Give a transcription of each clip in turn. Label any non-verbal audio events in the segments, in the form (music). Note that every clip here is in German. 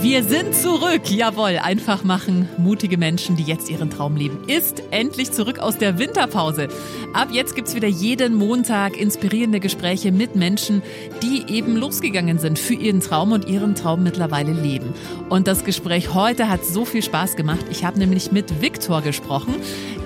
Wir sind zurück. Jawohl, einfach machen. Mutige Menschen, die jetzt ihren Traum leben, ist endlich zurück aus der Winterpause. Ab jetzt gibt's wieder jeden Montag inspirierende Gespräche mit Menschen, die eben losgegangen sind für ihren Traum und ihren Traum mittlerweile leben. Und das Gespräch heute hat so viel Spaß gemacht. Ich habe nämlich mit Viktor gesprochen,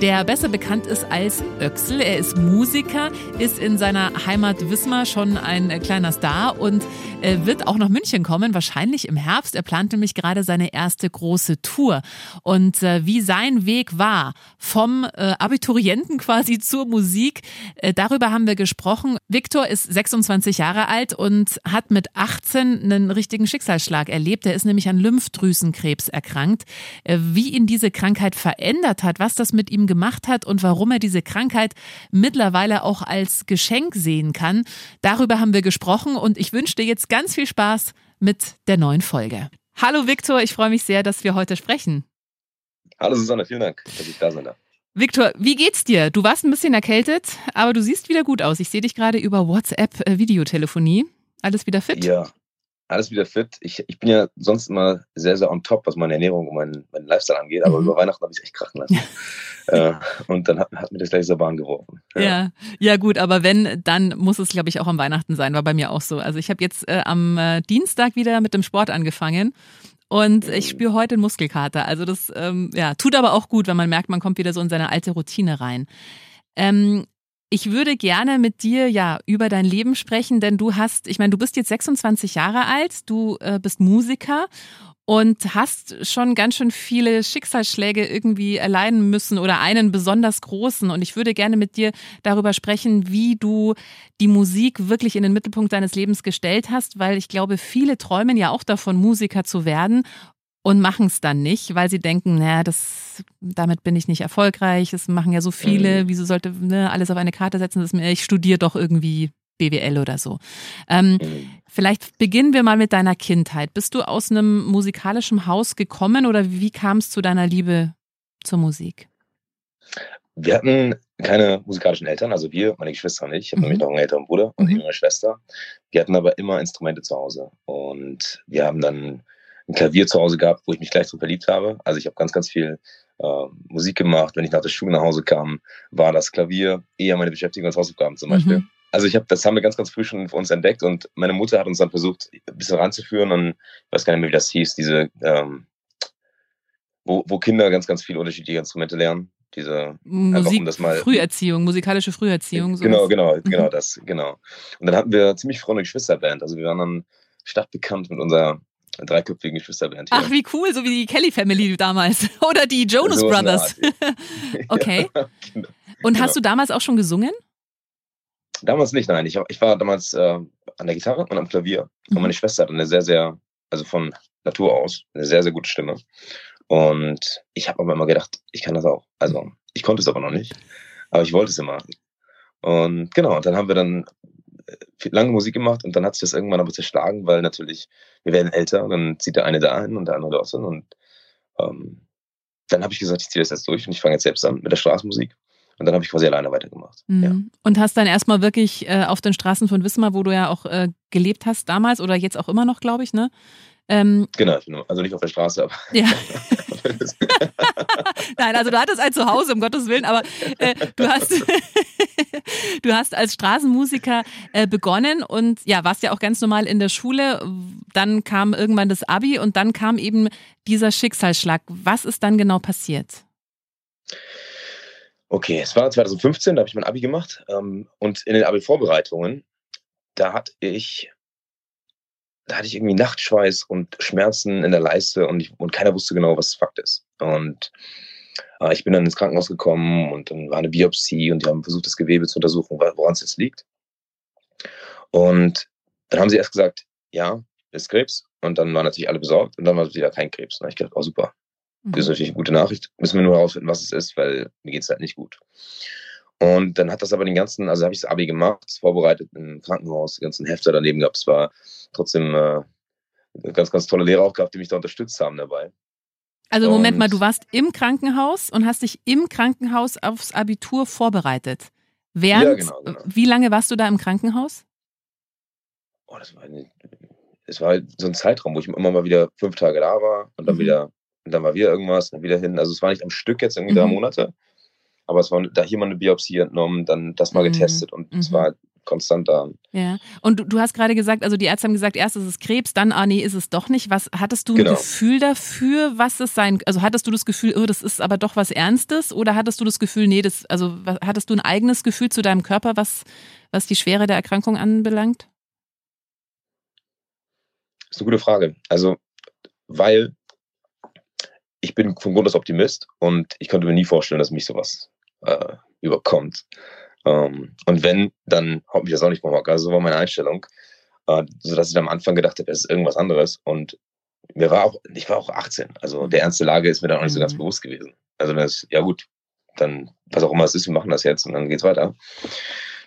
der besser bekannt ist als Öxel. Er ist Musiker, ist in seiner Heimat Wismar schon ein kleiner Star und äh, wird auch nach München kommen, wahrscheinlich im Herbst. Er plant nämlich gerade seine erste große Tour. Und äh, wie sein Weg war, vom äh, Abiturienten quasi zur Musik, äh, darüber haben wir gesprochen. Viktor ist 26 Jahre alt und hat mit 18 einen richtigen Schicksalsschlag erlebt. Er ist nämlich an Lymphdrüsenkrebs erkrankt. Äh, wie ihn diese Krankheit verändert hat, was das mit ihm gemacht hat und warum er diese Krankheit mittlerweile auch als Geschenk sehen kann, darüber haben wir gesprochen und ich wünsche dir jetzt ganz viel Spaß mit der neuen Folge. Hallo Viktor, ich freue mich sehr, dass wir heute sprechen. Hallo Susanne, vielen Dank, dass ich da sein darf. Viktor, wie geht's dir? Du warst ein bisschen erkältet, aber du siehst wieder gut aus. Ich sehe dich gerade über WhatsApp äh, Videotelefonie. Alles wieder fit? Ja, alles wieder fit. Ich, ich bin ja sonst immer sehr, sehr on top, was meine Ernährung und meinen mein Lifestyle angeht, aber mhm. über Weihnachten habe ich es echt krachen lassen. (laughs) äh, und dann hat, hat mir das gleich so Bahn geworfen. Ja. ja. ja, gut, aber wenn, dann muss es, glaube ich, auch am Weihnachten sein, war bei mir auch so. Also ich habe jetzt äh, am äh, Dienstag wieder mit dem Sport angefangen. Und ich spüre heute einen Muskelkater. Also das ähm, ja, tut aber auch gut, wenn man merkt, man kommt wieder so in seine alte Routine rein. Ähm, ich würde gerne mit dir ja über dein Leben sprechen, denn du hast, ich meine, du bist jetzt 26 Jahre alt, du äh, bist Musiker und hast schon ganz schön viele Schicksalsschläge irgendwie erleiden müssen oder einen besonders großen. Und ich würde gerne mit dir darüber sprechen, wie du die Musik wirklich in den Mittelpunkt deines Lebens gestellt hast, weil ich glaube, viele träumen ja auch davon, Musiker zu werden und machen es dann nicht, weil sie denken, naja, das, damit bin ich nicht erfolgreich, das machen ja so viele, mhm. wieso sollte ne, alles auf eine Karte setzen, das mir, ich studiere doch irgendwie BWL oder so. Ähm, mhm. Vielleicht beginnen wir mal mit deiner Kindheit. Bist du aus einem musikalischen Haus gekommen oder wie kam es zu deiner Liebe zur Musik? Wir hatten keine musikalischen Eltern, also wir, meine Geschwister und ich. Ich habe mhm. nämlich noch einen älteren Bruder und mhm. eine Schwester. Wir hatten aber immer Instrumente zu Hause. Und wir haben dann ein Klavier zu Hause gehabt, wo ich mich gleich so verliebt habe. Also ich habe ganz, ganz viel äh, Musik gemacht. Wenn ich nach der Schule nach Hause kam, war das Klavier eher meine Beschäftigung als Hausaufgaben zum Beispiel. Mhm. Also ich habe, das haben wir ganz, ganz früh schon für uns entdeckt und meine Mutter hat uns dann versucht, ein bisschen ranzuführen und ich weiß gar nicht mehr, wie das hieß, diese, ähm, wo, wo Kinder ganz, ganz viele unterschiedliche Instrumente lernen. Diese Musik, um das mal, Früherziehung, musikalische Früherziehung. Sowas. Genau, genau, mhm. genau das, genau. Und dann hatten wir ziemlich früh eine Geschwisterband. Also wir waren dann stadtbekannt mit unserer dreiköpfigen Geschwisterband hier. Ach, wie cool, so wie die Kelly Family damals. (laughs) Oder die Jonas so Brothers. (laughs) okay. (laughs) ja, genau. Und hast genau. du damals auch schon gesungen? Damals nicht, nein. Ich, ich war damals äh, an der Gitarre und am Klavier. Und mhm. meine Schwester hat eine sehr, sehr, also von Natur aus, eine sehr, sehr gute Stimme. Und ich habe aber immer gedacht, ich kann das auch. Also ich konnte es aber noch nicht. Aber ich wollte es immer. Und genau, und dann haben wir dann lange Musik gemacht und dann hat sich das irgendwann aber zerschlagen, weil natürlich, wir werden älter, dann zieht der eine da hin und der andere dort hin und ähm, dann habe ich gesagt, ich ziehe das jetzt durch und ich fange jetzt selbst an mit der Straßenmusik. Und dann habe ich quasi alleine weitergemacht. Mhm. Ja. Und hast dann erstmal wirklich äh, auf den Straßen von Wismar, wo du ja auch äh, gelebt hast damals oder jetzt auch immer noch, glaube ich, ne? Ähm, genau, also nicht auf der Straße, aber. (laughs) Ja. (laughs) Nein, also du hattest ein Zuhause, um Gottes Willen, aber äh, du hast (laughs) du hast als Straßenmusiker äh, begonnen und ja, warst ja auch ganz normal in der Schule. Dann kam irgendwann das Abi und dann kam eben dieser Schicksalsschlag. Was ist dann genau passiert? Okay, es war 2015, da habe ich mein Abi gemacht ähm, und in den Abi-Vorbereitungen, da hatte ich da hatte ich irgendwie Nachtschweiß und Schmerzen in der Leiste und, ich, und keiner wusste genau, was Fakt ist. Und äh, ich bin dann ins Krankenhaus gekommen und dann war eine Biopsie und die haben versucht, das Gewebe zu untersuchen, woran es jetzt liegt. Und dann haben sie erst gesagt, ja, ist Krebs. Und dann waren natürlich alle besorgt und dann war es wieder kein Krebs. Und ich gedacht, oh super, Das ist natürlich eine gute Nachricht. Müssen wir nur herausfinden, was es ist, weil mir geht es halt nicht gut. Und dann hat das aber den ganzen, also habe ich das Abi gemacht, vorbereitet im Krankenhaus, die ganzen Hefte daneben gehabt. Es war trotzdem äh, ganz, ganz tolle Lehrer auch gehabt, die mich da unterstützt haben dabei. Also Moment mal, du warst im Krankenhaus und hast dich im Krankenhaus aufs Abitur vorbereitet. Während, ja, genau, genau. Wie lange warst du da im Krankenhaus? Oh, das war, eine, das war halt so ein Zeitraum, wo ich immer mal wieder fünf Tage da war und dann mhm. wieder, und dann war wieder irgendwas, dann wieder hin. Also es war nicht am Stück jetzt irgendwie mhm. drei Monate, aber es war da hier mal eine Biopsie entnommen, dann das mal mhm. getestet und es mhm. war konstant da. Ja. Und du, du hast gerade gesagt, also die Ärzte haben gesagt, erst ist es Krebs, dann, ah nee, ist es doch nicht. Was hattest du ein genau. Gefühl dafür, was es sein Also hattest du das Gefühl, oh, das ist aber doch was Ernstes? Oder hattest du das Gefühl, nee, das, also hattest du ein eigenes Gefühl zu deinem Körper, was, was die Schwere der Erkrankung anbelangt? Das ist eine gute Frage. Also, weil ich bin von Grund aus Optimist und ich konnte mir nie vorstellen, dass mich sowas äh, überkommt. Ähm, und wenn, dann haut mich das auch nicht vom Hocker. Also so war meine Einstellung. Äh, sodass ich am Anfang gedacht habe, es ist irgendwas anderes. Und mir war auch, ich war auch 18. Also der ernste Lage ist mir dann auch nicht so ganz mhm. bewusst gewesen. Also wenn es, ja gut, dann, was auch immer es ist, wir machen das jetzt und dann geht's weiter.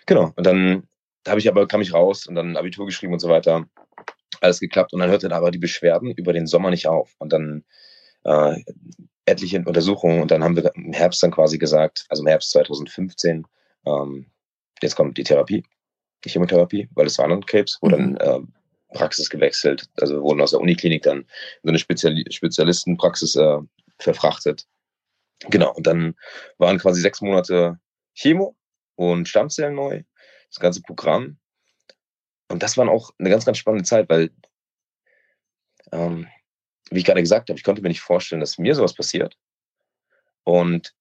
Genau. Und dann habe ich aber, kam ich raus und dann Abitur geschrieben und so weiter. Alles geklappt. Und dann hörte aber die Beschwerden über den Sommer nicht auf. Und dann äh, etliche Untersuchungen und dann haben wir im Herbst dann quasi gesagt, also im Herbst 2015, ähm, jetzt kommt die Therapie, die Chemotherapie, weil es war dann Krebs, wo mhm. dann äh, Praxis gewechselt, also wurden aus der Uniklinik dann in so eine Spezial Spezialistenpraxis äh, verfrachtet. Genau, und dann waren quasi sechs Monate Chemo und Stammzellen neu, das ganze Programm. Und das war auch eine ganz, ganz spannende Zeit, weil ähm, wie ich gerade gesagt habe, ich konnte mir nicht vorstellen, dass mir sowas passiert. Und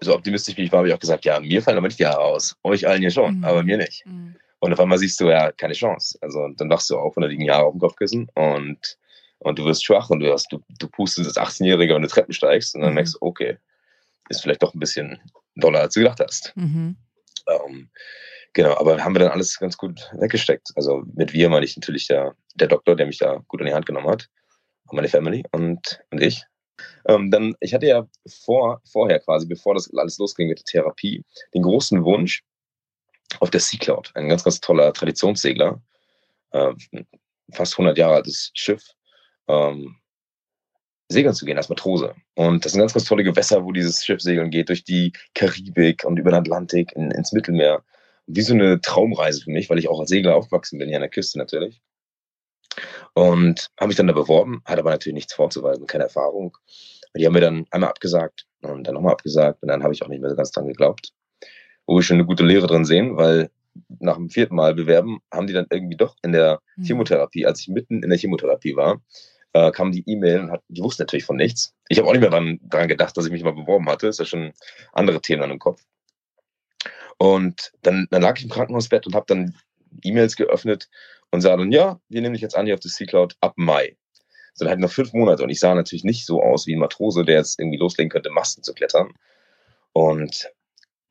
so optimistisch wie ich war, habe ich auch gesagt, ja, mir fallen aber nicht die Haare aus. Euch allen hier schon, mhm. aber mir nicht. Mhm. Und auf einmal siehst du ja keine Chance. Also dann wachst du auf und da liegen Jahre auf dem Kopfkissen und, und du wirst schwach und du, hast, du, du pustest als 18-Jähriger, wenn du Treppen steigst und dann mhm. merkst du, okay, ist vielleicht doch ein bisschen doller, als du gedacht hast. Mhm. Ähm, genau, aber haben wir dann alles ganz gut weggesteckt. Also mit wir meine ich natürlich der, der Doktor, der mich da gut an die Hand genommen hat meine Family und, und ich. Ähm, dann, ich hatte ja vor, vorher quasi, bevor das alles losging mit der Therapie, den großen Wunsch, auf der Sea Cloud, ein ganz, ganz toller Traditionssegler, äh, fast 100 Jahre altes Schiff, ähm, segeln zu gehen als Matrose. Und das sind ganz, ganz tolle Gewässer, wo dieses Schiff segeln geht, durch die Karibik und über den Atlantik in, ins Mittelmeer. Wie so eine Traumreise für mich, weil ich auch als Segler aufgewachsen bin, hier an der Küste natürlich. Und habe mich dann da beworben, hatte aber natürlich nichts vorzuweisen, keine Erfahrung. Und die haben mir dann einmal abgesagt und dann nochmal abgesagt und dann habe ich auch nicht mehr so ganz dran geglaubt. Wo wir schon eine gute Lehre drin sehen, weil nach dem vierten Mal bewerben haben die dann irgendwie doch in der mhm. Chemotherapie, als ich mitten in der Chemotherapie war, äh, kam die E-Mail und hat, die wussten natürlich von nichts. Ich habe auch nicht mehr dran, dran gedacht, dass ich mich mal beworben hatte. Das ist ja schon andere Themen an im Kopf. Und dann, dann lag ich im Krankenhausbett und habe dann E-Mails geöffnet und sah dann, ja, wir nehmen dich jetzt an hier auf das C-Cloud ab Mai. So, dann halt noch fünf Monate und ich sah natürlich nicht so aus wie ein Matrose, der jetzt irgendwie loslegen könnte, Masten zu klettern. Und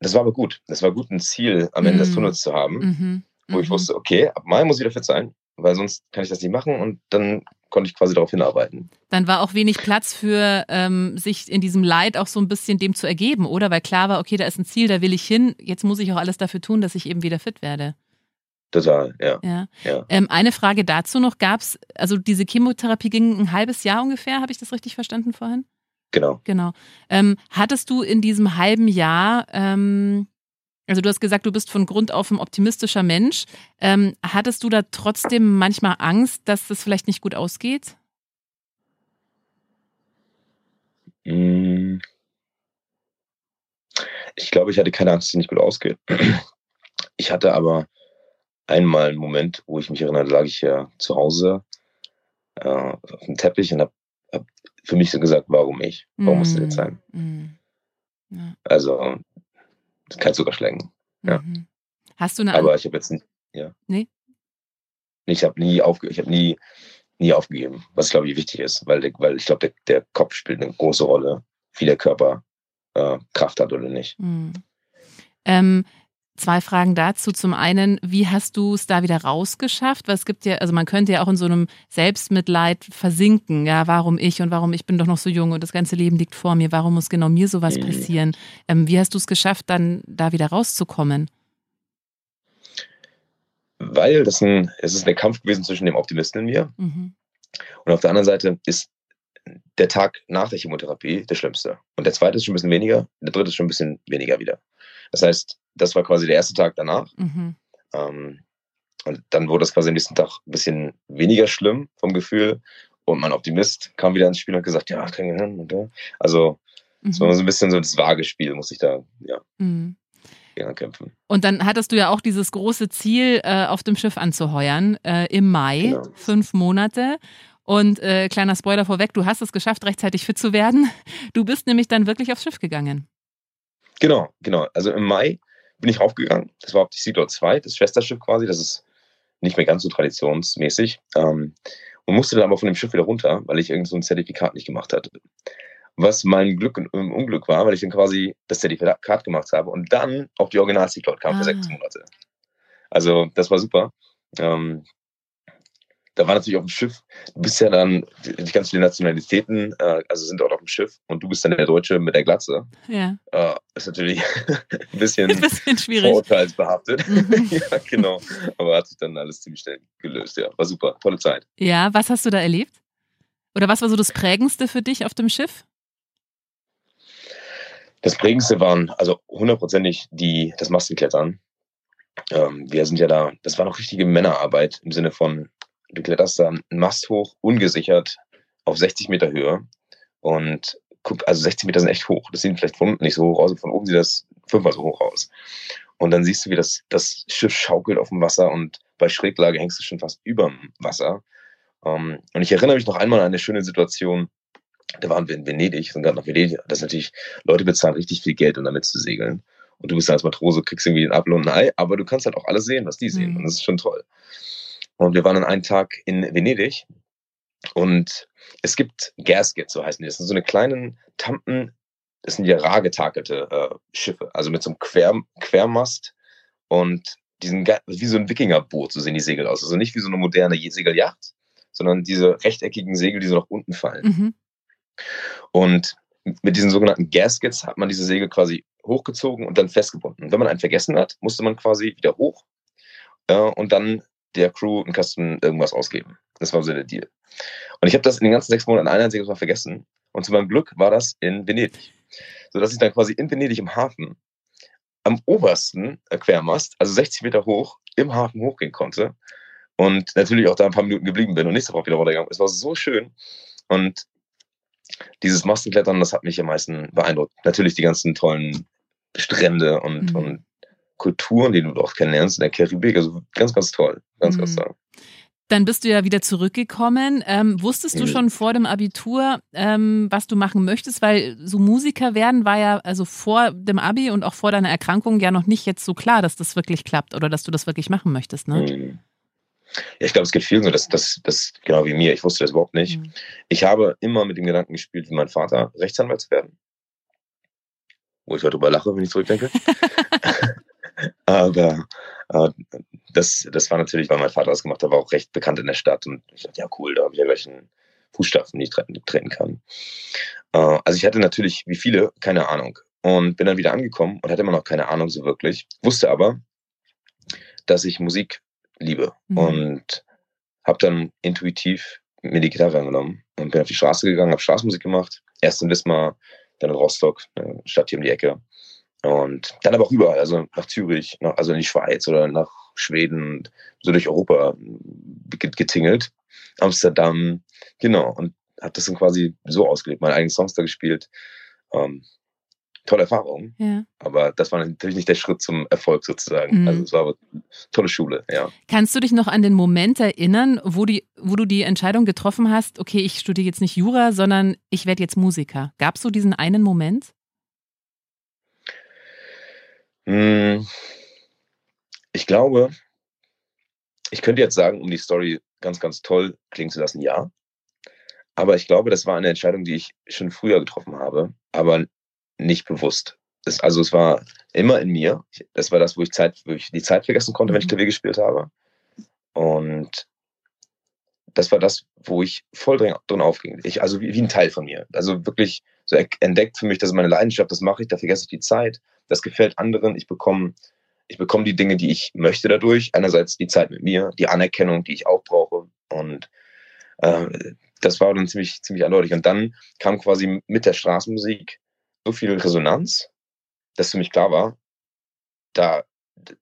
das war aber gut. Das war gut, ein Ziel am Ende mhm. des Tunnels zu haben, mhm. wo mhm. ich wusste, okay, ab Mai muss ich wieder fit sein, weil sonst kann ich das nicht machen und dann konnte ich quasi darauf hinarbeiten. Dann war auch wenig Platz für ähm, sich in diesem Leid auch so ein bisschen dem zu ergeben, oder? Weil klar war, okay, da ist ein Ziel, da will ich hin, jetzt muss ich auch alles dafür tun, dass ich eben wieder fit werde. Total, ja. ja. ja. Ähm, eine Frage dazu noch, gab es, also diese Chemotherapie ging ein halbes Jahr ungefähr, habe ich das richtig verstanden vorhin? Genau. Genau. Ähm, hattest du in diesem halben Jahr, ähm, also du hast gesagt, du bist von Grund auf ein optimistischer Mensch, ähm, hattest du da trotzdem manchmal Angst, dass das vielleicht nicht gut ausgeht? Hm. Ich glaube, ich hatte keine Angst, dass es nicht gut ausgeht. Ich hatte aber einmal einen Moment, wo ich mich erinnere, lag ich ja zu Hause äh, auf dem Teppich und habe hab für mich so gesagt, warum ich? Warum mm. muss das jetzt sein? Mm. Ja. Also, kein Zuckerschlecken. Ja. Mhm. Hast du eine Aber ich habe jetzt ja. Nee. Ich habe nie aufge ich habe nie nie aufgegeben, was glaube ich wichtig ist, weil, weil ich glaube, der, der Kopf spielt eine große Rolle, wie der Körper äh, Kraft hat oder nicht. Mhm. Ähm, Zwei Fragen dazu. Zum einen, wie hast du es da wieder rausgeschafft? Weil es gibt ja, also man könnte ja auch in so einem Selbstmitleid versinken. Ja, warum ich und warum ich bin doch noch so jung und das ganze Leben liegt vor mir. Warum muss genau mir sowas mhm. passieren? Ähm, wie hast du es geschafft, dann da wieder rauszukommen? Weil das ein, es ist ein Kampf gewesen zwischen dem Optimisten in mir mhm. und auf der anderen Seite ist der Tag nach der Chemotherapie der schlimmste. Und der zweite ist schon ein bisschen weniger, der dritte ist schon ein bisschen weniger wieder. Das heißt, das war quasi der erste Tag danach. Mhm. Ähm, und dann wurde es quasi am nächsten Tag ein bisschen weniger schlimm vom Gefühl. Und mein Optimist kam wieder ins Spiel und hat gesagt, ja, kann ich hin. Also, es mhm. war so ein bisschen so das Vagespiel, muss ich da, ja. Mhm. Kämpfen. Und dann hattest du ja auch dieses große Ziel, äh, auf dem Schiff anzuheuern, äh, im Mai, genau. fünf Monate. Und äh, kleiner Spoiler vorweg, du hast es geschafft, rechtzeitig fit zu werden. Du bist nämlich dann wirklich aufs Schiff gegangen. Genau, genau. Also im Mai bin ich raufgegangen. Das war auf die Sea 2, das Schwesterschiff quasi. Das ist nicht mehr ganz so traditionsmäßig. Ähm, und musste dann aber von dem Schiff wieder runter, weil ich irgend so ein Zertifikat nicht gemacht hatte. Was mein Glück und Unglück war, weil ich dann quasi das Zertifikat gemacht habe und dann auf die Original Sea kam ah. für sechs Monate. Also das war super. Ähm, da war natürlich auf dem Schiff, du bist ja dann, die ganz viele Nationalitäten, äh, also sind dort auf dem Schiff und du bist dann der Deutsche mit der Glatze. Ja. Äh, ist natürlich (laughs) ein bisschen, (laughs) ein bisschen schwierig. vorurteilsbehaftet. Mhm. (laughs) ja, genau. Aber hat sich dann alles ziemlich schnell gelöst, ja. War super, tolle Zeit. Ja, was hast du da erlebt? Oder was war so das Prägendste für dich auf dem Schiff? Das Prägendste waren also hundertprozentig die, das Mastenklettern. Ähm, wir sind ja da, das war noch richtige Männerarbeit im Sinne von, du kletterst da einen Mast hoch, ungesichert, auf 60 Meter Höhe. Und guck, also 60 Meter sind echt hoch. Das sieht vielleicht von unten nicht so hoch aus, von oben sieht das fünfmal so hoch aus. Und dann siehst du, wie das, das Schiff schaukelt auf dem Wasser und bei Schräglage hängst du schon fast überm Wasser. Ähm, und ich erinnere mich noch einmal an eine schöne Situation. Da waren wir in Venedig, sind gerade nach Venedig. Das ist natürlich, Leute bezahlen richtig viel Geld, um damit zu segeln. Und du bist als Matrose, kriegst irgendwie ein Apfel und ein Ei, aber du kannst halt auch alles sehen, was die sehen. Mhm. Und das ist schon toll. Und wir waren dann einen Tag in Venedig und es gibt Gaskets, so heißen die. Das sind so eine kleinen Tampen, das sind ja rar getakelte äh, Schiffe, also mit so einem Quer, Quermast und diesen, wie so ein Wikingerboot, so sehen die Segel aus. Also nicht wie so eine moderne Segelyacht, sondern diese rechteckigen Segel, die so nach unten fallen. Mhm. Und mit diesen sogenannten Gaskets hat man diese Segel quasi hochgezogen und dann festgebunden. wenn man einen vergessen hat, musste man quasi wieder hoch äh, und dann der Crew einen Kasten irgendwas ausgeben. Das war so der Deal. Und ich habe das in den ganzen sechs Monaten ein einziges Mal vergessen. Und zu meinem Glück war das in Venedig. Sodass ich dann quasi in Venedig im Hafen am obersten Quermast, also 60 Meter hoch, im Hafen hochgehen konnte. Und natürlich auch da ein paar Minuten geblieben bin und nicht sofort wieder runtergegangen. Es war so schön. Und dieses Mastenklettern, das hat mich am meisten beeindruckt. Natürlich die ganzen tollen Strände und, mhm. und Kulturen, die du dort kennenlernst in der Karibik. Also ganz, ganz toll. Ganz, mhm. ganz toll. Dann bist du ja wieder zurückgekommen. Ähm, wusstest du mhm. schon vor dem Abitur, ähm, was du machen möchtest? Weil so Musiker werden war ja also vor dem Abi und auch vor deiner Erkrankung ja noch nicht jetzt so klar, dass das wirklich klappt oder dass du das wirklich machen möchtest, ne? Mhm. Ja, ich glaube, es geht vielen so, dass das, das genau wie mir. Ich wusste das überhaupt nicht. Mhm. Ich habe immer mit dem Gedanken gespielt, wie mein Vater Rechtsanwalt zu werden. Wo ich heute drüber lache, wenn ich zurückdenke. (laughs) Aber äh, das, das war natürlich, weil mein Vater das gemacht hat, war auch recht bekannt in der Stadt. Und ich dachte, ja cool, da habe ich ja gleich einen Fußstapfen, den ich treten, treten kann. Äh, also ich hatte natürlich, wie viele, keine Ahnung. Und bin dann wieder angekommen und hatte immer noch keine Ahnung so wirklich. Wusste aber, dass ich Musik liebe. Mhm. Und habe dann intuitiv mir die Gitarre angenommen und bin auf die Straße gegangen, habe Straßenmusik gemacht. Erst in Wismar, dann in Rostock, eine Stadt hier um die Ecke. Und dann aber auch überall, also nach Zürich, nach, also in die Schweiz oder nach Schweden, so durch Europa getingelt. Amsterdam, genau. Und habe das dann quasi so ausgelebt, meine eigenen Songs da gespielt. Ähm, tolle Erfahrung. Ja. Aber das war natürlich nicht der Schritt zum Erfolg sozusagen. Mhm. Also es war aber tolle Schule, ja. Kannst du dich noch an den Moment erinnern, wo, die, wo du die Entscheidung getroffen hast, okay, ich studiere jetzt nicht Jura, sondern ich werde jetzt Musiker? Gab es so diesen einen Moment? Hm, ich glaube, ich könnte jetzt sagen, um die Story ganz, ganz toll klingen zu lassen, ja. Aber ich glaube, das war eine Entscheidung, die ich schon früher getroffen habe, aber nicht bewusst. Das, also es war immer in mir. Das war das, wo ich, Zeit, wo ich die Zeit vergessen konnte, wenn ich mhm. Klavier gespielt habe. Und das war das, wo ich voll drin, drin aufging. Ich, also wie, wie, ein Teil von mir. Also wirklich so entdeckt für mich, das ist meine Leidenschaft, das mache ich, da vergesse ich die Zeit. Das gefällt anderen. Ich bekomme, ich bekomme die Dinge, die ich möchte dadurch. Einerseits die Zeit mit mir, die Anerkennung, die ich auch brauche. Und äh, das war dann ziemlich, ziemlich eindeutig. Und dann kam quasi mit der Straßenmusik so viel Resonanz, dass für mich klar war, da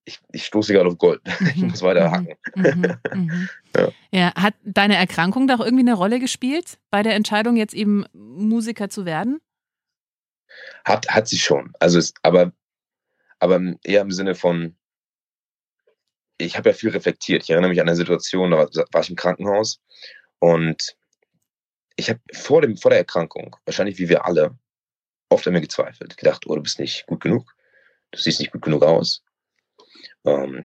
ich, ich stoße gerade auf Gold. Mhm. (laughs) Ich muss weiter mhm. hacken. Mhm. Mhm. (laughs) ja. ja. Hat deine Erkrankung da auch irgendwie eine Rolle gespielt bei der Entscheidung, jetzt eben Musiker zu werden? Hat, hat sie schon. Also es, aber, aber eher im Sinne von, ich habe ja viel reflektiert. Ich erinnere mich an eine Situation, da war ich im Krankenhaus und ich habe vor, vor der Erkrankung, wahrscheinlich wie wir alle, oft an mir gezweifelt, gedacht, oh, du bist nicht gut genug, du siehst nicht gut genug aus. Um,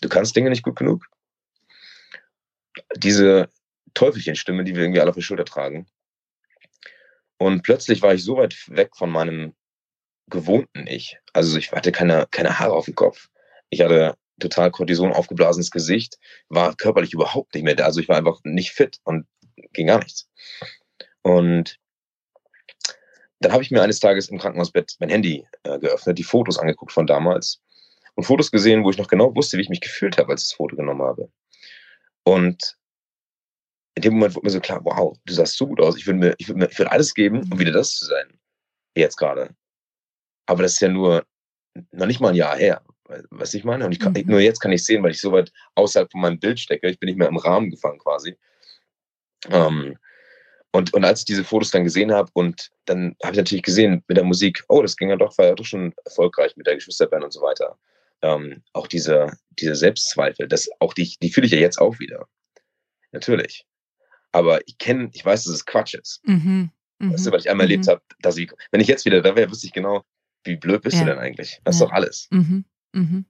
Du kannst Dinge nicht gut genug. Diese Teufelchenstimme, die wir irgendwie alle auf der Schulter tragen. Und plötzlich war ich so weit weg von meinem gewohnten Ich. Also ich hatte keine, keine Haare auf dem Kopf. Ich hatte total Cortison aufgeblasenes Gesicht, war körperlich überhaupt nicht mehr da. Also ich war einfach nicht fit und ging gar nichts. Und dann habe ich mir eines Tages im Krankenhausbett mein Handy äh, geöffnet, die Fotos angeguckt von damals und Fotos gesehen, wo ich noch genau wusste, wie ich mich gefühlt habe, als ich das Foto genommen habe. Und in dem Moment wurde mir so klar, wow, du sahst so gut aus. Ich würde mir, ich würde mir, ich würde alles geben, um wieder das zu sein. Jetzt gerade. Aber das ist ja nur noch nicht mal ein Jahr her. Was ich meine? Und ich kann, mhm. nur jetzt kann ich sehen, weil ich so weit außerhalb von meinem Bild stecke. Ich bin nicht mehr im Rahmen gefangen quasi. Ähm, und, und als ich diese Fotos dann gesehen habe und dann habe ich natürlich gesehen mit der Musik, oh, das ging ja doch, war ja doch schon erfolgreich mit der Geschwisterband und so weiter. Ähm, auch diese, diese Selbstzweifel, das auch die, die fühle ich ja jetzt auch wieder. Natürlich. Aber ich kenne, ich weiß, dass es Quatsch ist. Mhm. Mhm. Weißt du, weil ich einmal mhm. erlebt habe, dass ich, wenn ich jetzt wieder da wäre, wüsste ich genau, wie blöd bist ja. du denn eigentlich? Das ja. ist doch alles. Mhm. Mhm.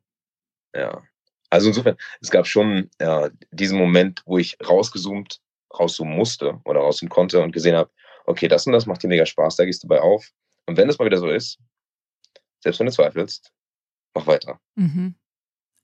Ja. Also insofern, es gab schon ja, diesen Moment, wo ich rausgezoomt rauszoomen musste oder rauszoomen konnte und gesehen habe, okay, das und das macht dir mega Spaß, da gehst du bei auf. Und wenn es mal wieder so ist, selbst wenn du zweifelst, mach weiter. Mhm.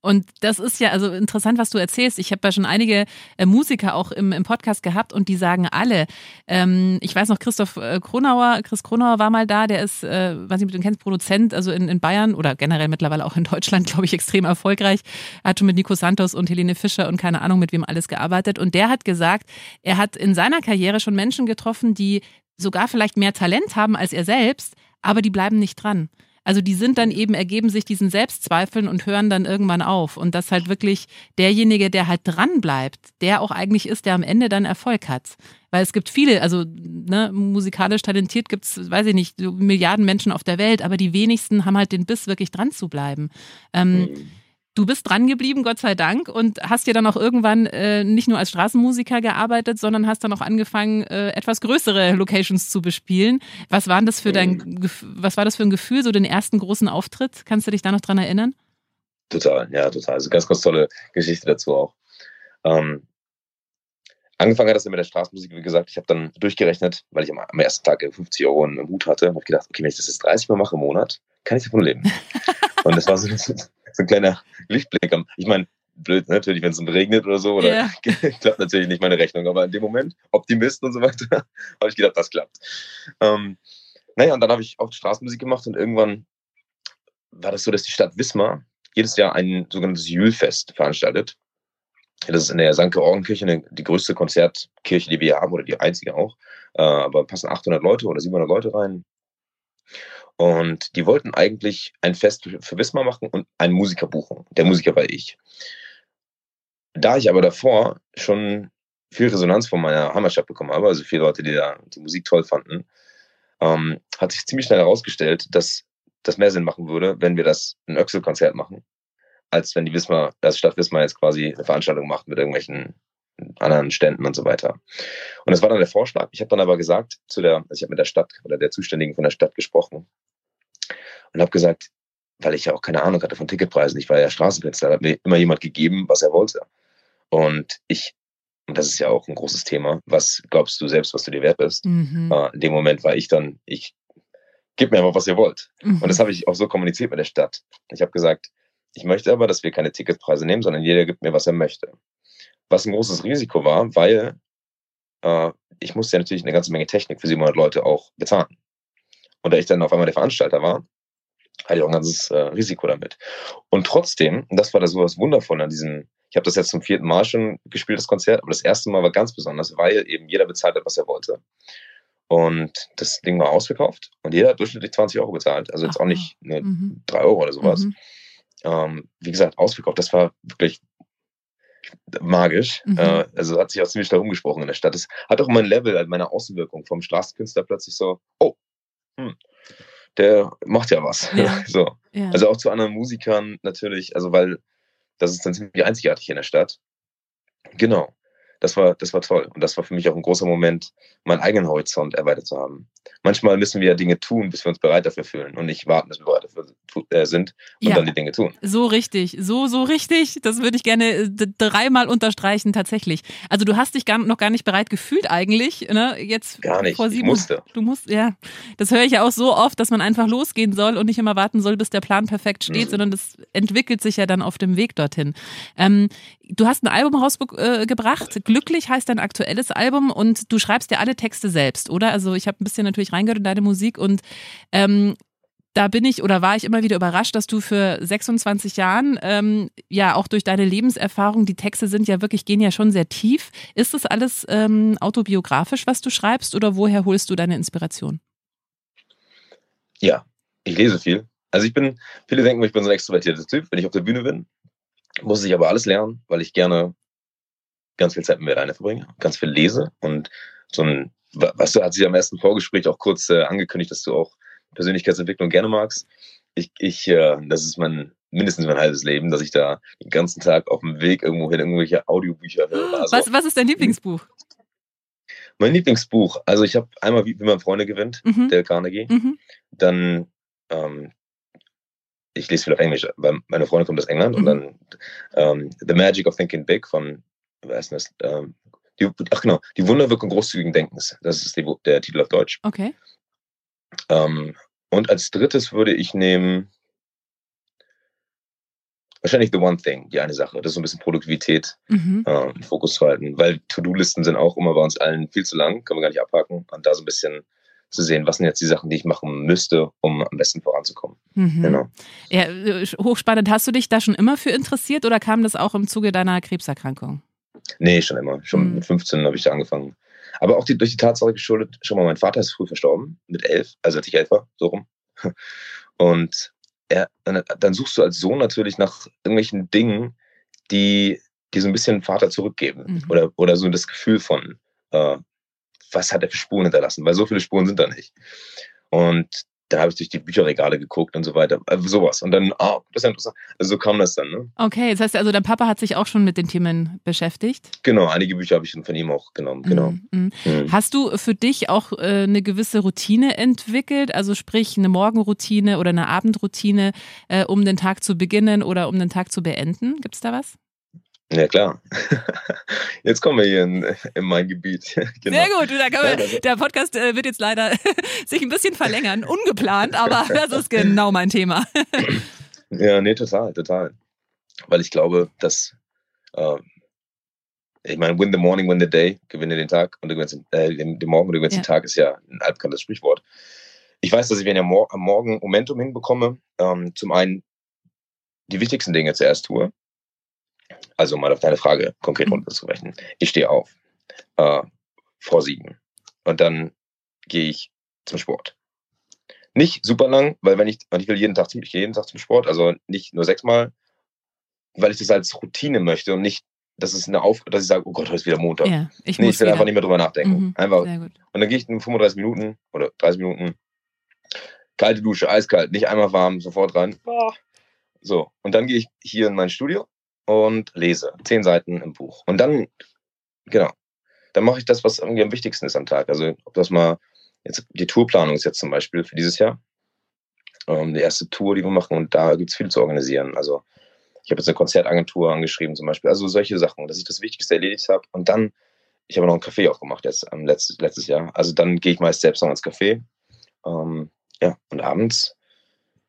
Und das ist ja also interessant, was du erzählst. Ich habe ja schon einige äh, Musiker auch im, im Podcast gehabt und die sagen alle, ähm, ich weiß noch, Christoph äh, Kronauer, Chris Kronauer war mal da, der ist, äh, weiß nicht, ob du den kennst, Produzent, also in, in Bayern oder generell mittlerweile auch in Deutschland, (laughs) glaube ich, extrem erfolgreich. Er hat schon mit Nico Santos und Helene Fischer und keine Ahnung mit wem alles gearbeitet. Und der hat gesagt, er hat in seiner Karriere schon Menschen getroffen, die sogar vielleicht mehr Talent haben als er selbst, aber die bleiben nicht dran. Also die sind dann eben, ergeben sich diesen Selbstzweifeln und hören dann irgendwann auf. Und das halt wirklich derjenige, der halt dran bleibt, der auch eigentlich ist, der am Ende dann Erfolg hat. Weil es gibt viele, also ne, musikalisch talentiert gibt es, weiß ich nicht, Milliarden Menschen auf der Welt, aber die wenigsten haben halt den Biss, wirklich dran zu bleiben. Ähm, mhm. Du bist dran geblieben, Gott sei Dank, und hast ja dann auch irgendwann äh, nicht nur als Straßenmusiker gearbeitet, sondern hast dann auch angefangen, äh, etwas größere Locations zu bespielen. Was war das für dein, mhm. was war das für ein Gefühl, so den ersten großen Auftritt? Kannst du dich da noch dran erinnern? Total, ja, total. Also ganz, ganz tolle Geschichte dazu auch. Ähm, angefangen hat das mit der Straßenmusik, wie gesagt. Ich habe dann durchgerechnet, weil ich am, am, ersten Tag 50 Euro im Hut hatte, und habe gedacht, okay, wenn ich das jetzt 30 Mal mache im Monat, kann ich davon leben. (laughs) und das war so, so ein kleiner Lichtblick. Ich meine, blöd, natürlich, wenn es regnet oder so, oder yeah. (laughs) klappt natürlich nicht meine Rechnung, aber in dem Moment, Optimist und so weiter, (laughs) habe ich gedacht, das klappt. Ähm, naja, und dann habe ich auch Straßenmusik gemacht und irgendwann war das so, dass die Stadt Wismar jedes Jahr ein sogenanntes Jülfest veranstaltet. Das ist in der St. Georgenkirche die größte Konzertkirche, die wir haben, oder die einzige auch. Äh, aber passen 800 Leute oder 700 Leute rein. Und die wollten eigentlich ein Fest für Wismar machen und einen Musiker buchen. Der Musiker war ich. Da ich aber davor schon viel Resonanz von meiner Hammerstadt bekommen habe, also viele Leute, die da die Musik toll fanden, ähm, hat sich ziemlich schnell herausgestellt, dass das mehr Sinn machen würde, wenn wir das ein Öxel-Konzert machen, als wenn die Wismar, das Stadt Wismar jetzt quasi eine Veranstaltung macht mit irgendwelchen anderen Ständen und so weiter. Und das war dann der Vorschlag. Ich habe dann aber gesagt zu der, also ich habe mit der Stadt oder der Zuständigen von der Stadt gesprochen und habe gesagt, weil ich ja auch keine Ahnung hatte von Ticketpreisen, ich war ja Straßenkünstler, hat mir immer jemand gegeben, was er wollte. Und ich, und das ist ja auch ein großes Thema, was glaubst du selbst, was du dir wert bist? Mhm. Äh, in dem Moment war ich dann, ich gib mir einfach, was ihr wollt. Mhm. Und das habe ich auch so kommuniziert mit der Stadt. Ich habe gesagt, ich möchte aber, dass wir keine Ticketpreise nehmen, sondern jeder gibt mir, was er möchte. Was ein großes Risiko war, weil äh, ich musste ja natürlich eine ganze Menge Technik für 700 Leute auch bezahlen. Und da ich dann auf einmal der Veranstalter war, hatte ich auch ein ganzes äh, Risiko damit. Und trotzdem, das war da so was Wundervolle an diesem, ich habe das jetzt zum vierten Mal schon gespielt, das Konzert, aber das erste Mal war ganz besonders, weil eben jeder bezahlt hat, was er wollte. Und das Ding war ausverkauft und jeder hat durchschnittlich 20 Euro bezahlt. Also jetzt Ach, auch nicht ne, mhm. 3 Euro oder sowas. Mhm. Ähm, wie gesagt, ausverkauft. Das war wirklich magisch. Mhm. Äh, also hat sich auch ziemlich da umgesprochen in der Stadt. Es hat auch mein Level, also meine Außenwirkung vom Straßenkünstler plötzlich so, oh, hm, der macht ja was. Ja. (laughs) so. Ja. Also auch zu anderen Musikern natürlich, also weil das ist dann ziemlich einzigartig in der Stadt. Genau das war, das war toll. Und das war für mich auch ein großer Moment, meinen eigenen Horizont erweitert zu haben. Manchmal müssen wir ja Dinge tun, bis wir uns bereit dafür fühlen und nicht warten, bis wir bereit dafür äh, sind und ja, dann die Dinge tun. So richtig, so, so richtig. Das würde ich gerne äh, dreimal unterstreichen, tatsächlich. Also du hast dich gar, noch gar nicht bereit gefühlt eigentlich, ne? Jetzt gar nicht. Vor sieben, ich musste. Du musst, ja. Das höre ich ja auch so oft, dass man einfach losgehen soll und nicht immer warten soll, bis der Plan perfekt steht, mhm. sondern das entwickelt sich ja dann auf dem Weg dorthin. Ähm, du hast ein Album rausgebracht, Glücklich heißt dein aktuelles Album und du schreibst ja alle Texte selbst, oder? Also ich habe ein bisschen natürlich reingehört in deine Musik und ähm, da bin ich oder war ich immer wieder überrascht, dass du für 26 Jahren, ähm, ja auch durch deine Lebenserfahrung, die Texte sind ja wirklich, gehen ja schon sehr tief. Ist das alles ähm, autobiografisch, was du schreibst oder woher holst du deine Inspiration? Ja, ich lese viel. Also ich bin, viele denken, ich bin so ein extrovertierter Typ, wenn ich auf der Bühne bin, muss ich aber alles lernen, weil ich gerne ganz viel Zeit mit mir alleine verbringe, ganz viel lese und so ein, was du, hat sich am ersten Vorgespräch auch kurz äh, angekündigt, dass du auch Persönlichkeitsentwicklung gerne magst. Ich, ich, äh, das ist mein, mindestens mein halbes Leben, dass ich da den ganzen Tag auf dem Weg irgendwo hin irgendwelche Audiobücher höre. Also, was, was ist dein Lieblingsbuch? Mein Lieblingsbuch, also ich habe einmal wie, wie man Freunde gewinnt, mhm. der Carnegie. Mhm. Dann ähm, ich lese viel auf Englisch, weil meine Freundin kommt aus England mhm. und dann ähm, The Magic of Thinking Big von, wer ist das? Ähm, die, ach genau, die Wunderwirkung großzügigen Denkens. Das ist die, der Titel auf Deutsch. Okay. Ähm, und als drittes würde ich nehmen wahrscheinlich The One Thing, die eine Sache. Das ist so ein bisschen Produktivität mhm. äh, im Fokus zu halten. Weil To-Do-Listen sind auch immer bei uns allen viel zu lang, können wir gar nicht abhaken. Und da so ein bisschen zu sehen, was sind jetzt die Sachen, die ich machen müsste, um am besten voranzukommen. Mhm. Genau. Ja, äh, hochspannend. Hast du dich da schon immer für interessiert oder kam das auch im Zuge deiner Krebserkrankung? Nee, schon immer. Schon mhm. mit 15 habe ich da angefangen. Aber auch die, durch die Tatsache geschuldet, schon mal, mein Vater ist früh verstorben, mit elf, also als ich elf war, so rum. (laughs) Und er, dann, dann suchst du als Sohn natürlich nach irgendwelchen Dingen, die, die so ein bisschen Vater zurückgeben. Mhm. Oder, oder so das Gefühl von, äh, was hat er für Spuren hinterlassen? Weil so viele Spuren sind da nicht. Und da habe ich durch die Bücherregale geguckt und so weiter. Also sowas. Und dann, ah, oh, das ist interessant. Also so kam das dann. Ne? Okay, das heißt also, dein Papa hat sich auch schon mit den Themen beschäftigt? Genau, einige Bücher habe ich von ihm auch genommen. Genau. Mm, mm. Mm. Hast du für dich auch äh, eine gewisse Routine entwickelt? Also sprich eine Morgenroutine oder eine Abendroutine, äh, um den Tag zu beginnen oder um den Tag zu beenden? Gibt es da was? Ja, klar. (laughs) Jetzt kommen wir hier in, in mein Gebiet. (laughs) Genau. Sehr gut, wir, der Podcast äh, wird jetzt leider (laughs) sich ein bisschen verlängern, ungeplant, aber das ist genau mein Thema. (clears throat) Ja, nee, total, total. Weil ich glaube, dass, äh, ich meine, win the morning, win the day, gewinne den Tag und du gewinnst äh, den, den Morgen und du gewinnst ja. den Tag, ist ja ein altbekanntes Sprichwort. Ich weiß, dass ich, wenn ich am Morgen Momentum hinbekomme, ähm, zum einen die wichtigsten Dinge zuerst tue, also mal auf deine Frage konkret mhm. runterzubrechen. Ich stehe auf äh, vor sieben und dann gehe ich zum Sport. Nicht super lang, weil wenn ich, und ich will jeden Tag, ich gehe jeden Tag zum Sport, also nicht nur sechsmal, weil ich das als Routine möchte und nicht das ist eine Auf, dass ich sage, oh Gott, heute ist wieder Montag. Ja, ich, nee, muss ich will wieder. einfach nicht mehr drüber nachdenken. Mhm, Einfach. Und dann gehe ich in 35 Minuten oder 30 Minuten, kalte Dusche, eiskalt, nicht einmal warm, sofort rein. So, und dann gehe ich hier in mein Studio und lese zehn Seiten im Buch. Und dann, genau, dann mache ich das, was irgendwie am wichtigsten ist am Tag. Also, ob das mal, jetzt die Tourplanung ist jetzt zum Beispiel für dieses Jahr. Ähm, die erste Tour, die wir machen, und da gibt es viel zu organisieren. Also, ich habe jetzt eine Konzertagentur angeschrieben zum Beispiel. Also solche Sachen, dass ich das Wichtigste erledigt habe. Und dann, ich habe noch einen Café aufgemacht jetzt ähm, letztes, letztes Jahr. Also dann gehe ich meist selbst noch ins Café. Ähm, ja, und abends,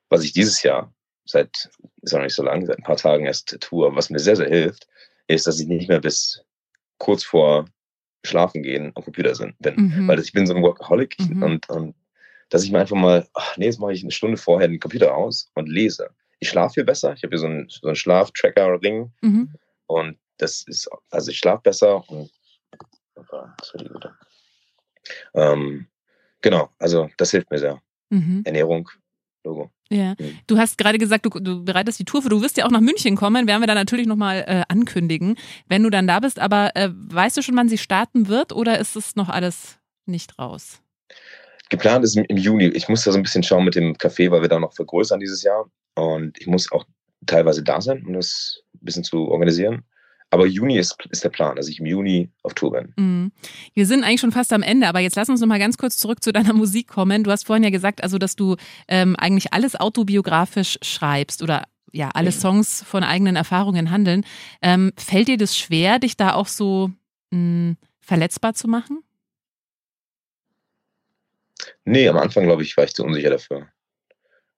was ich dieses Jahr seit, ist noch nicht so lang, seit ein paar Tagen erst tue, was mir sehr, sehr hilft, ist, dass ich nicht mehr bis kurz vor Schlafen gehen am Computer sind, bin. Mhm. Weil ich bin so ein Workaholic Mhm. und, und dass ich mir einfach mal, ach nee, jetzt mache ich eine Stunde vorher den Computer aus und lese. Ich schlafe viel besser. Ich habe hier so einen, so einen Schlaftracker-Ring Mhm. und das ist, also ich schlafe besser und das war die gute. Ähm, genau, also das hilft mir sehr. Mhm. Ernährung, Logo. Ja, du hast gerade gesagt, du, du bereitest die Tour für. Du wirst ja auch nach München kommen, werden wir dann natürlich nochmal äh, ankündigen, wenn du dann da bist. Aber äh, weißt du schon, wann sie starten wird oder ist es noch alles nicht raus? Geplant ist im, im Juni. Ich muss da so ein bisschen schauen mit dem Café, weil wir da noch vergrößern dieses Jahr. Und ich muss auch teilweise da sein, um das ein bisschen zu organisieren. Aber Juni ist, ist der Plan, dass ich im Juni auf Tour bin. Mhm. Wir sind eigentlich schon fast am Ende, aber jetzt lass uns noch mal ganz kurz zurück zu deiner (laughs) Musik kommen. Du hast vorhin ja gesagt, also dass du ähm, eigentlich alles autobiografisch schreibst oder ja, alle. Songs von eigenen Erfahrungen handeln. Ähm, fällt dir das schwer, dich da auch so mh, verletzbar zu machen? Nee, am Anfang, glaube ich, war ich zu unsicher dafür.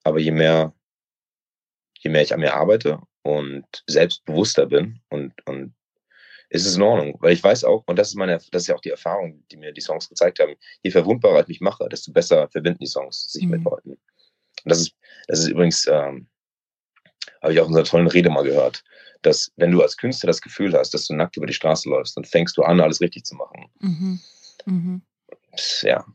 Aber je mehr, je mehr ich an mir arbeite und selbstbewusster bin und, und ist es in Ordnung. Weil ich weiß auch, und das ist meine, das ist ja auch die Erfahrung, die mir die Songs gezeigt haben, je verwundbarer ich mich mache, desto besser verbinden die Songs sich mit Mhm. Leuten. Und das ist, das ist übrigens, ähm, habe ich auch in einer tollen Rede mal gehört, dass wenn du als Künstler das Gefühl hast, dass du nackt über die Straße läufst, dann fängst du an, alles richtig zu machen. Mhm. Mhm. Ja,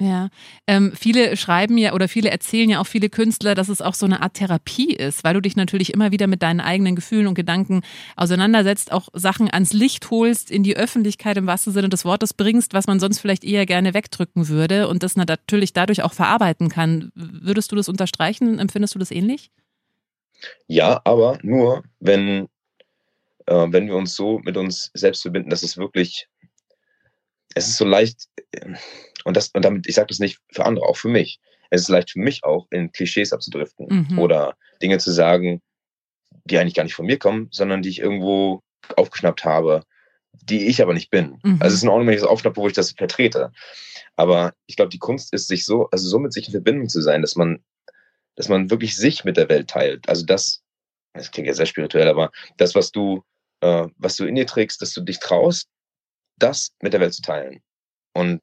Ja, ähm, viele schreiben ja oder viele erzählen ja auch viele Künstler, dass es auch so eine Art Therapie ist, weil du dich natürlich immer wieder mit deinen eigenen Gefühlen und Gedanken auseinandersetzt, auch Sachen ans Licht holst, in die Öffentlichkeit im wahrsten Sinne des Wortes bringst, was man sonst vielleicht eher gerne wegdrücken würde und das natürlich dadurch auch verarbeiten kann. Würdest du das unterstreichen? Empfindest du das ähnlich? Ja, aber nur, wenn, äh, wenn wir uns so mit uns selbst verbinden, dass es wirklich, es ist so leicht, äh, und, das, und damit, ich sage das nicht für andere, auch für mich. Es ist leicht für mich auch, in Klischees abzudriften Mhm. oder Dinge zu sagen, die eigentlich gar nicht von mir kommen, sondern die ich irgendwo aufgeschnappt habe, die ich aber nicht bin. Mhm. Also es ist in Ordnung, wenn ich das aufschnappe, wo ich das vertrete. Aber ich glaube, die Kunst ist, sich so, also so mit sich in Verbindung zu sein, dass man, dass man wirklich sich mit der Welt teilt. Also das, das klingt ja sehr spirituell, aber das, was du, äh, was du in dir trägst, dass du dich traust, das mit der Welt zu teilen. Und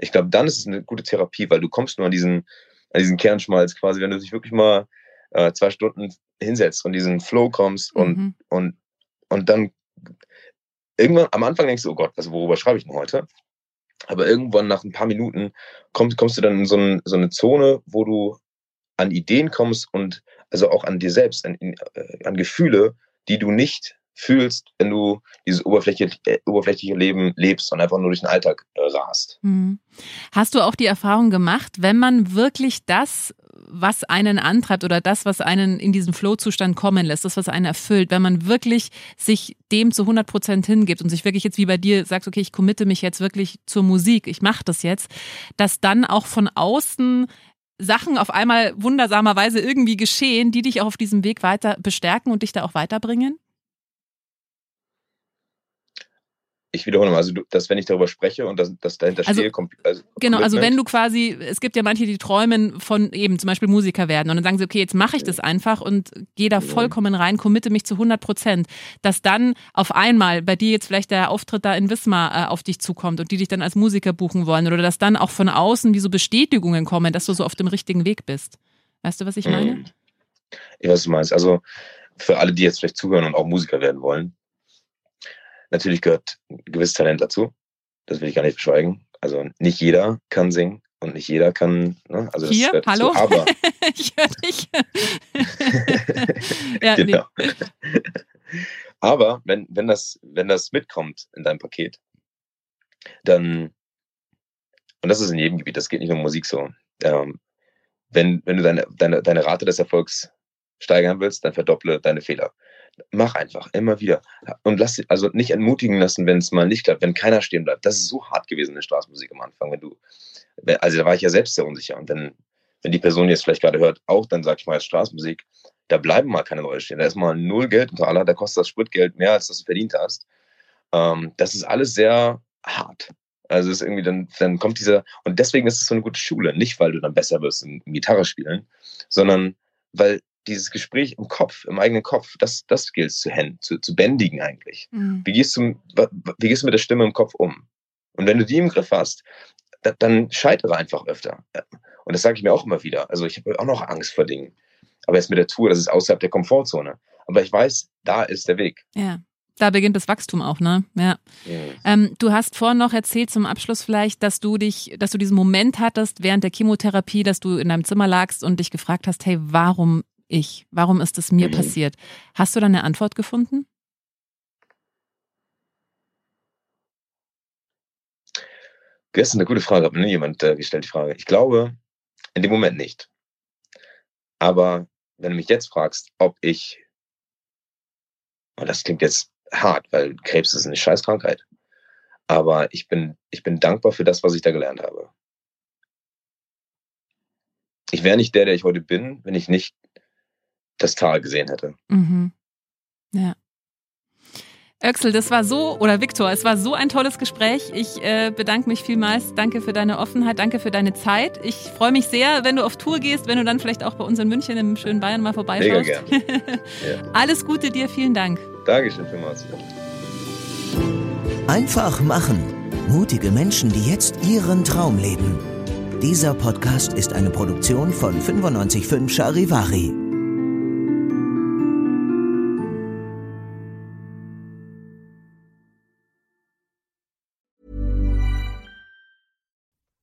ich glaube, dann ist es eine gute Therapie, weil du kommst nur an diesen, an diesen Kernschmalz quasi, wenn du dich wirklich mal äh, zwei Stunden hinsetzt und diesen Flow kommst und, Mhm. und, und dann irgendwann am Anfang denkst du, oh Gott, also worüber schreibe ich denn heute? Aber irgendwann nach ein paar Minuten kommst, kommst du dann in so, ein, so eine Zone, wo du an Ideen kommst und also auch an dir selbst, an, äh, an Gefühle, die du nicht fühlst, wenn du dieses oberflächliche, äh, oberflächliche Leben lebst und einfach nur durch den Alltag äh, rast. Mhm. Hast du auch die Erfahrung gemacht, wenn man wirklich das, was einen antreibt oder das, was einen in diesen Flow-Zustand kommen lässt, das, was einen erfüllt, wenn man wirklich sich dem zu 100 Prozent hingibt und sich wirklich jetzt wie bei dir sagt, okay, ich committe mich jetzt wirklich zur Musik, ich mache das jetzt, dass dann auch von außen Sachen auf einmal wundersamerweise irgendwie geschehen, die dich auch auf diesem Weg weiter bestärken und dich da auch weiterbringen? Ich wiederhole mal, also du, dass wenn ich darüber spreche und das, das dahinter Also, stehe, kommt, also Genau, also wenn du quasi, es gibt ja manche, die träumen von eben zum Beispiel Musiker werden und dann sagen sie, okay, jetzt mache ich das einfach und gehe da vollkommen rein, committe mich zu 100 Prozent, dass dann auf einmal bei dir jetzt vielleicht der Auftritt da in Wismar äh, auf dich zukommt und die dich dann als Musiker buchen wollen oder dass dann auch von außen wie so Bestätigungen kommen, dass du so auf dem richtigen Weg bist. Weißt du, was ich meine? Mhm. Ich weiß, was du meinst. Also für alle, die jetzt vielleicht zuhören und auch Musiker werden wollen, natürlich gehört ein gewisses Talent dazu. Das will ich gar nicht verschweigen. Also nicht jeder kann singen und nicht jeder kann, ne? Also das Hier, hallo? (laughs) aber ich höre dich. (laughs) ja, nee. genau. Aber wenn, wenn, das, wenn das mitkommt in deinem Paket, dann, und das ist in jedem Gebiet, das geht nicht nur um Musik so, ähm, wenn, wenn du deine, deine, deine Rate des Erfolgs steigern willst, dann verdopple deine Fehler. Mach einfach, immer wieder. Und lass also nicht entmutigen lassen, wenn es mal nicht klappt, wenn keiner stehen bleibt. Das ist so hart gewesen in der Straßenmusik am Anfang, wenn du, also da war ich ja selbst sehr unsicher. Und wenn, wenn die Person jetzt vielleicht gerade hört, auch dann sag ich mal als Straßenmusik, da bleiben mal keine Leute stehen. Da ist mal null Geld unter aller, da kostet das Spritgeld mehr, als das du verdient hast. Ähm, das ist alles sehr hart. Also ist irgendwie dann, dann kommt dieser, und deswegen ist es so eine gute Schule. Nicht, weil du dann besser wirst im Gitarre spielen, sondern weil dieses Gespräch im Kopf, im eigenen Kopf, das, das gilt zu, zu, zu bändigen eigentlich. Mhm. Wie, gehst du, wie gehst du mit der Stimme im Kopf um? Und wenn du die im Griff hast, da, dann scheitere einfach öfter. Und das sage ich mir auch immer wieder. Also ich habe auch noch Angst vor Dingen. Aber jetzt mit der Tour, das ist außerhalb der Komfortzone. Aber ich weiß, da ist der Weg. Ja. Da beginnt das Wachstum auch, ne? Ja. Mhm. Ähm, du hast vorhin noch erzählt zum Abschluss vielleicht, dass du dich, dass du diesen Moment hattest während der Chemotherapie, dass du in deinem Zimmer lagst und dich gefragt hast, hey, warum ich? Warum ist es mir mhm. passiert? Hast du da eine Antwort gefunden? Das ist eine gute Frage, hat mir nie jemand äh, gestellt, die Frage. Ich glaube, in dem Moment nicht. Aber wenn du mich jetzt fragst, ob ich, und das klingt jetzt hart, weil Krebs ist eine Scheißkrankheit, aber ich bin, ich bin dankbar für das, was ich da gelernt habe. Ich wäre nicht der, der ich heute bin, wenn ich nicht das Tal gesehen hätte. Mhm. Ja. Öxel, das war so, oder Viktor, es war so ein tolles Gespräch. Ich äh, bedanke mich vielmals. Danke für deine Offenheit, danke für deine Zeit. Ich freue mich sehr, wenn du auf Tour gehst, wenn du dann vielleicht auch bei uns in München im schönen Bayern mal vorbeischaust. Mega gerne. (laughs) ja. Alles Gute dir, vielen Dank. Dankeschön vielmals. Einfach machen. Mutige Menschen, die jetzt ihren Traum leben. Dieser Podcast ist eine Produktion von 955 Charivari.